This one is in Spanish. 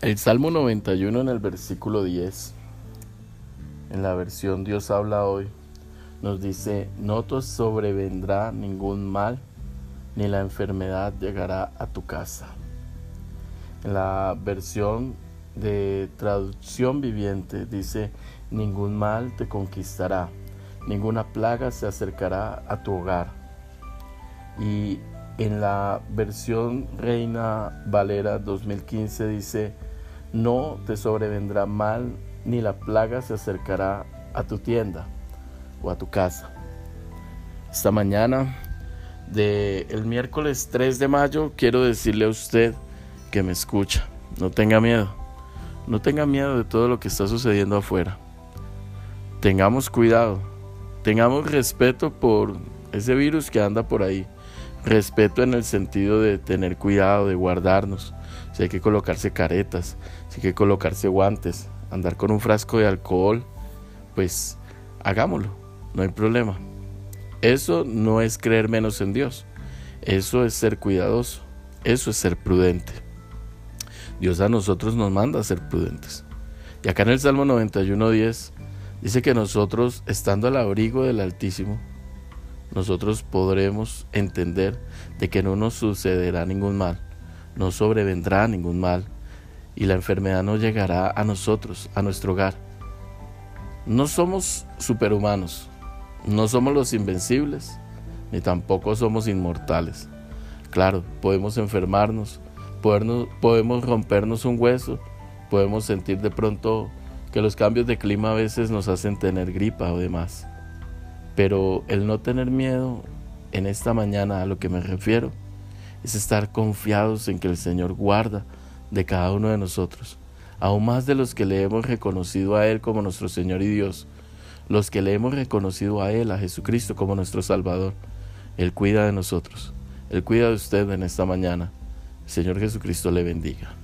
El Salmo 91 en el versículo 10, en la versión Dios habla hoy, nos dice, no te sobrevendrá ningún mal, ni la enfermedad llegará a tu casa. En la versión de traducción viviente dice, ningún mal te conquistará, ninguna plaga se acercará a tu hogar. Y en la versión Reina Valera 2015 dice, no te sobrevendrá mal, ni la plaga se acercará a tu tienda o a tu casa. Esta mañana del miércoles 3 de mayo quiero decirle a usted que me escucha, no tenga miedo, no tenga miedo de todo lo que está sucediendo afuera. Tengamos cuidado, tengamos respeto por ese virus que anda por ahí. Respeto en el sentido de tener cuidado, de guardarnos, si hay que colocarse caretas, si hay que colocarse guantes, andar con un frasco de alcohol, pues hagámoslo, no hay problema. Eso no es creer menos en Dios, eso es ser cuidadoso, eso es ser prudente. Dios a nosotros nos manda a ser prudentes. Y acá en el Salmo 91.10 dice que nosotros, estando al abrigo del Altísimo, nosotros podremos entender de que no nos sucederá ningún mal no sobrevendrá ningún mal y la enfermedad no llegará a nosotros, a nuestro hogar. No somos superhumanos, no somos los invencibles, ni tampoco somos inmortales. Claro, podemos enfermarnos, podemos rompernos un hueso, podemos sentir de pronto que los cambios de clima a veces nos hacen tener gripa o demás. Pero el no tener miedo en esta mañana a lo que me refiero es estar confiados en que el Señor guarda de cada uno de nosotros, aún más de los que le hemos reconocido a Él como nuestro Señor y Dios, los que le hemos reconocido a Él, a Jesucristo como nuestro Salvador. Él cuida de nosotros, Él cuida de usted en esta mañana. Señor Jesucristo le bendiga.